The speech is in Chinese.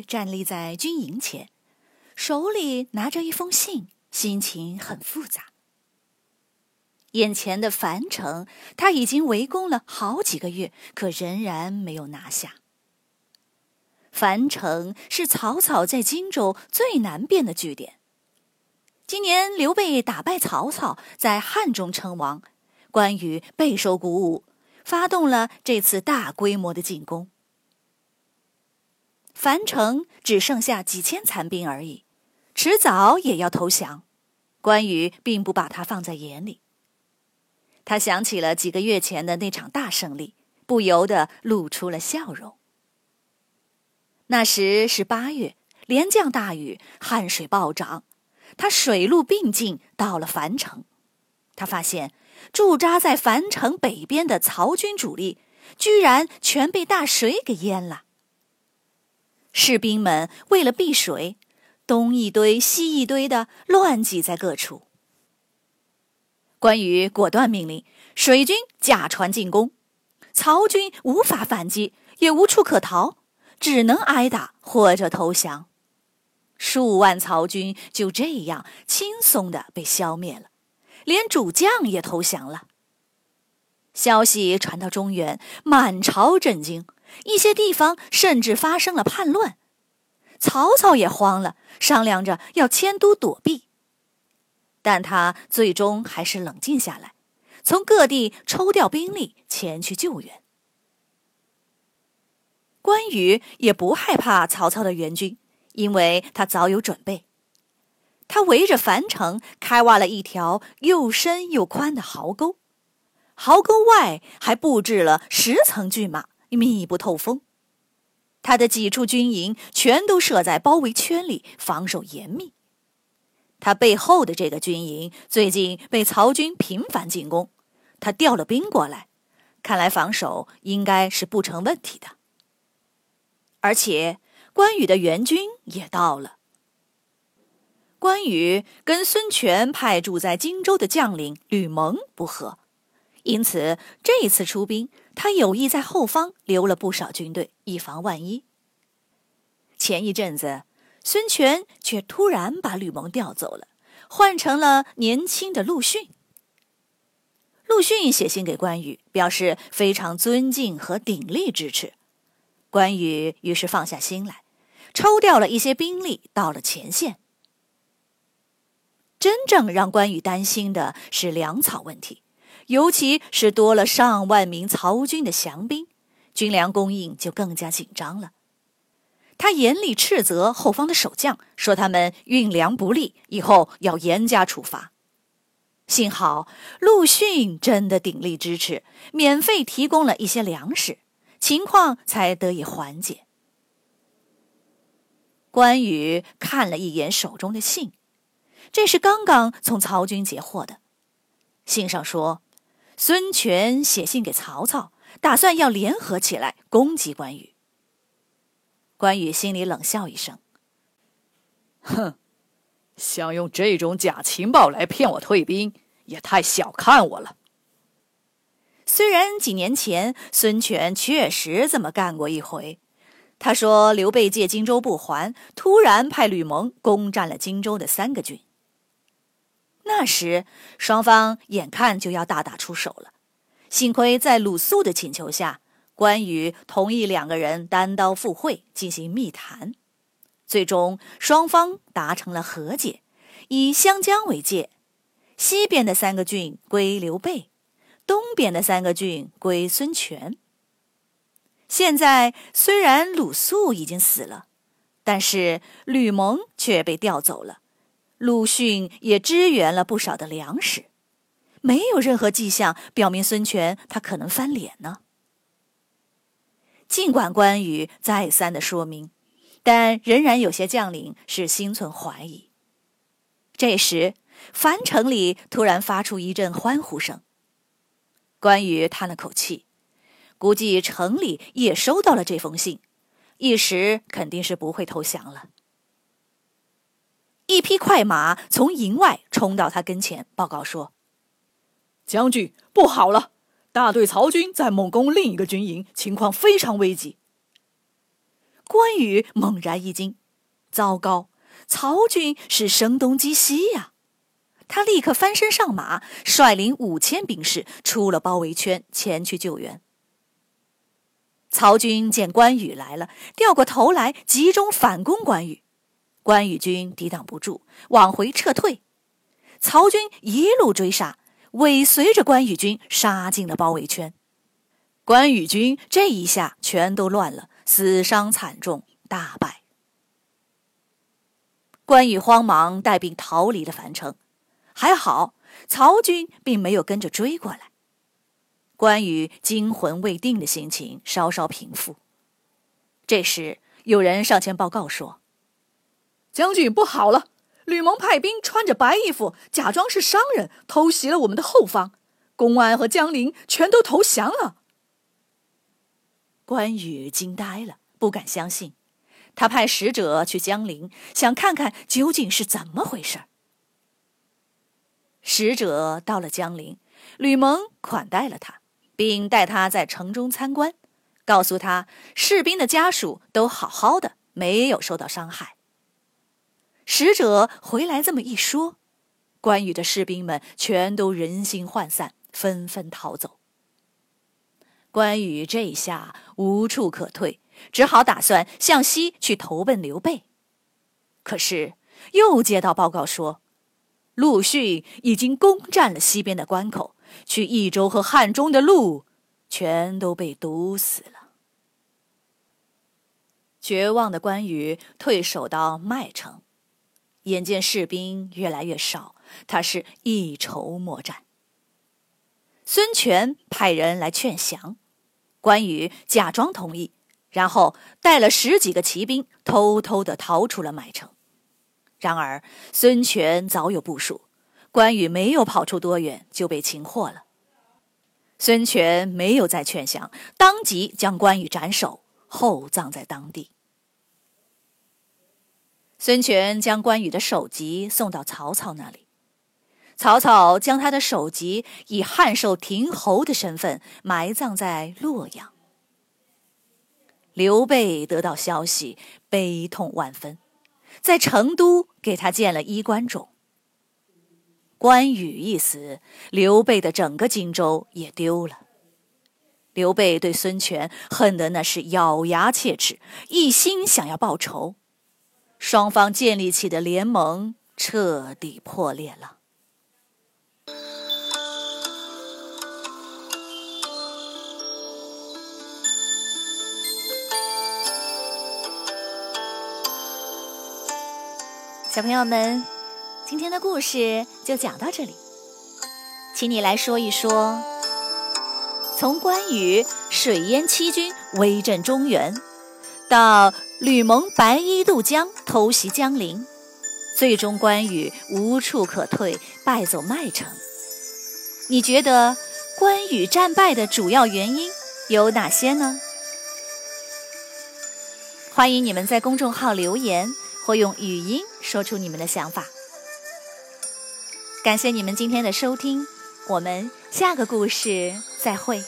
站立在军营前，手里拿着一封信，心情很复杂。眼前的樊城，他已经围攻了好几个月，可仍然没有拿下。樊城是曹操在荆州最南边的据点。今年刘备打败曹操，在汉中称王，关羽备受鼓舞，发动了这次大规模的进攻。樊城只剩下几千残兵而已，迟早也要投降。关羽并不把他放在眼里。他想起了几个月前的那场大胜利，不由得露出了笑容。那时是八月，连降大雨，汉水暴涨，他水陆并进到了樊城。他发现驻扎在樊城北边的曹军主力，居然全被大水给淹了。士兵们为了避水，东一堆西一堆的乱挤在各处。关羽果断命令水军驾船进攻，曹军无法反击，也无处可逃，只能挨打或者投降。数万曹军就这样轻松的被消灭了，连主将也投降了。消息传到中原，满朝震惊。一些地方甚至发生了叛乱，曹操也慌了，商量着要迁都躲避。但他最终还是冷静下来，从各地抽调兵力前去救援。关羽也不害怕曹操的援军，因为他早有准备。他围着樊城开挖了一条又深又宽的壕沟，壕沟外还布置了十层骏马。密不透风，他的几处军营全都设在包围圈里，防守严密。他背后的这个军营最近被曹军频繁进攻，他调了兵过来，看来防守应该是不成问题的。而且关羽的援军也到了。关羽跟孙权派驻在荆州的将领吕蒙不和。因此，这一次出兵，他有意在后方留了不少军队，以防万一。前一阵子，孙权却突然把吕蒙调走了，换成了年轻的陆逊。陆逊写信给关羽，表示非常尊敬和鼎力支持。关羽于是放下心来，抽调了一些兵力到了前线。真正让关羽担心的是粮草问题。尤其是多了上万名曹军的降兵，军粮供应就更加紧张了。他严厉斥责后方的守将，说他们运粮不力，以后要严加处罚。幸好陆逊真的鼎力支持，免费提供了一些粮食，情况才得以缓解。关羽看了一眼手中的信，这是刚刚从曹军截获的，信上说。孙权写信给曹操，打算要联合起来攻击关羽。关羽心里冷笑一声：“哼，想用这种假情报来骗我退兵，也太小看我了。”虽然几年前孙权确实这么干过一回，他说刘备借荆州不还，突然派吕蒙攻占了荆州的三个郡。那时，双方眼看就要大打出手了。幸亏在鲁肃的请求下，关羽同意两个人单刀赴会进行密谈。最终，双方达成了和解，以湘江为界，西边的三个郡归刘备，东边的三个郡归孙权。现在虽然鲁肃已经死了，但是吕蒙却被调走了。陆逊也支援了不少的粮食，没有任何迹象表明孙权他可能翻脸呢。尽管关羽再三的说明，但仍然有些将领是心存怀疑。这时，樊城里突然发出一阵欢呼声。关羽叹了口气，估计城里也收到了这封信，一时肯定是不会投降了。一匹快马从营外冲到他跟前，报告说：“将军，不好了！大队曹军在猛攻另一个军营，情况非常危急。”关羽猛然一惊：“糟糕！曹军是声东击西呀！”他立刻翻身上马，率领五千兵士出了包围圈，前去救援。曹军见关羽来了，掉过头来集中反攻关羽。关羽军抵挡不住，往回撤退。曹军一路追杀，尾随着关羽军杀进了包围圈。关羽军这一下全都乱了，死伤惨重，大败。关羽慌忙带兵逃离了樊城，还好曹军并没有跟着追过来。关羽惊魂未定的心情稍稍平复。这时，有人上前报告说。将军不好了！吕蒙派兵穿着白衣服，假装是商人，偷袭了我们的后方。公安和江陵全都投降了。关羽惊呆了，不敢相信。他派使者去江陵，想看看究竟是怎么回事。使者到了江陵，吕蒙款待了他，并带他在城中参观，告诉他士兵的家属都好好的，没有受到伤害。使者回来这么一说，关羽的士兵们全都人心涣散，纷纷逃走。关羽这下无处可退，只好打算向西去投奔刘备。可是又接到报告说，陆逊已经攻占了西边的关口，去益州和汉中的路全都被堵死了。绝望的关羽退守到麦城。眼见士兵越来越少，他是一筹莫展。孙权派人来劝降，关羽假装同意，然后带了十几个骑兵，偷偷的逃出了麦城。然而孙权早有部署，关羽没有跑出多远就被擒获了。孙权没有再劝降，当即将关羽斩首，厚葬在当地。孙权将关羽的首级送到曹操那里，曹操将他的首级以汉寿亭侯的身份埋葬在洛阳。刘备得到消息，悲痛万分，在成都给他建了衣冠冢。关羽一死，刘备的整个荆州也丢了。刘备对孙权恨得那是咬牙切齿，一心想要报仇。双方建立起的联盟彻底破裂了。小朋友们，今天的故事就讲到这里，请你来说一说，从关羽水淹七军，威震中原。到吕蒙白衣渡江偷袭江陵，最终关羽无处可退，败走麦城。你觉得关羽战败的主要原因有哪些呢？欢迎你们在公众号留言或用语音说出你们的想法。感谢你们今天的收听，我们下个故事再会。